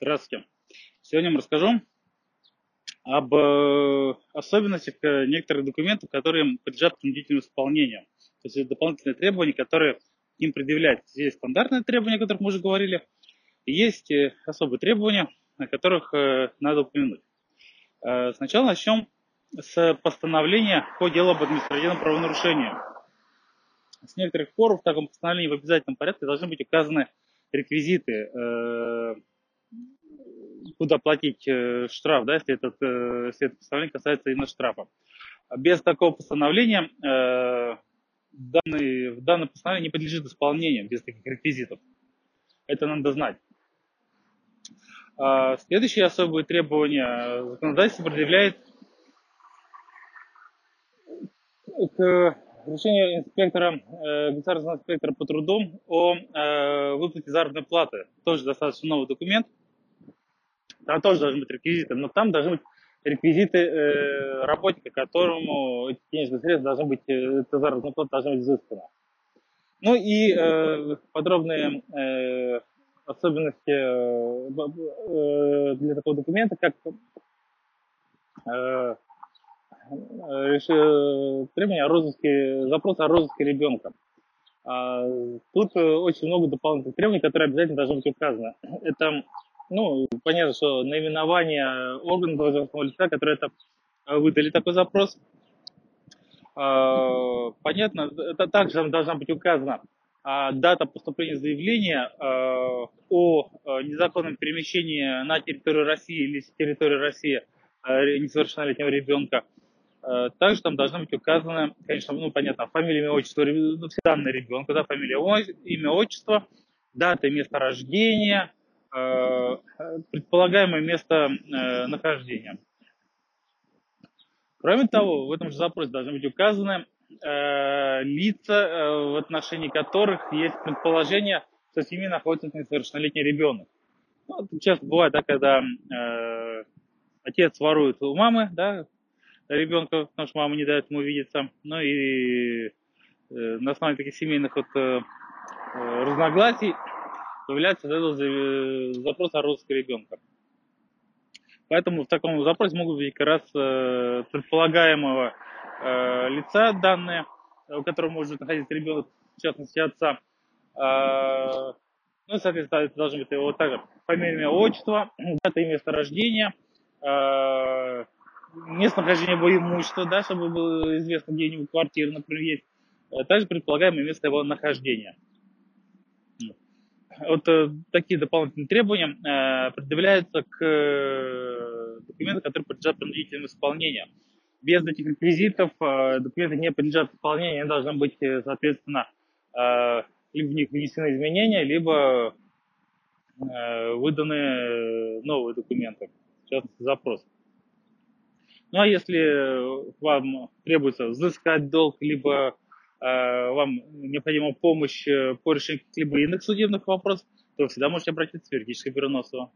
Здравствуйте. Сегодня вам расскажу об э, особенностях э, некоторых документов, которые подлежат принудительному исполнению. То есть дополнительные требования, которые им предъявляются. Есть стандартные требования, о которых мы уже говорили, и есть э, особые требования, о которых надо упомянуть. Сначала начнем с постановления по делу об административном правонарушении. С некоторых пор в таком постановлении в обязательном порядке должны быть указаны реквизиты куда платить э, штраф, да, если, этот, э, если это постановление касается именно штрафа. Без такого постановления э, данный, данное постановление не подлежит исполнению без таких реквизитов. Это надо знать. А следующее особое требование законодательство предъявляет к решению инспектора, государственного инспектора по трудам о выплате заработной платы. Тоже достаточно новый документ – там тоже должны быть реквизиты, но там должны быть реквизиты э, работника, которому эти денежные средства должны быть, э, эта заработная должна быть изыскана. Ну и э, подробные э, особенности э, э, для такого документа, как э, э, требования о розыске, запрос о розыске ребенка. А, тут очень много дополнительных требований, которые обязательно должны быть указаны. Это ну, понятно, что наименование органа должностного лица, который это э, выдали такой запрос. А, понятно, это также должна быть указана а, дата поступления заявления а, о незаконном перемещении на территорию России или с территории России несовершеннолетнего ребенка. Также там должна быть указана, конечно, ну, понятно, фамилия, имя, отчество, ну, все данные ребенка, да, фамилия, имя, отчество, дата и место рождения, Э, предполагаемое место э, нахождения. Кроме того, в этом же запросе должны быть указаны э, лица, в отношении которых есть предположение, что в семье находится несовершеннолетний ребенок. Ну, часто бывает, да, когда э, отец ворует у мамы, да, ребенка, потому что мама не дает ему увидеться. Ну и э, на основании таких семейных вот, э, разногласий появляется этот запрос о розыске ребенка. Поэтому в таком запросе могут быть как раз э, предполагаемого э, лица данные, у которого может находиться ребенок, в частности отца. Э, ну, соответственно, это должно быть его также фамилия, отчество, дата и место рождения, место нахождения его имущества, да, чтобы было известно, где у него квартира, например, есть. Также предполагаемое место его нахождения вот э, такие дополнительные требования э, предъявляются к э, документам, которые подлежат принудительному исполнению. Без этих реквизитов документы не подлежат исполнению, они должны быть, соответственно, либо в них внесены изменения, либо выданы новые документы, частности, запрос. Ну а если вам требуется взыскать долг, либо вам необходима помощь э, по решению каких-либо иных судебных вопросов, то всегда можете обратиться в юридическое бюро Носова.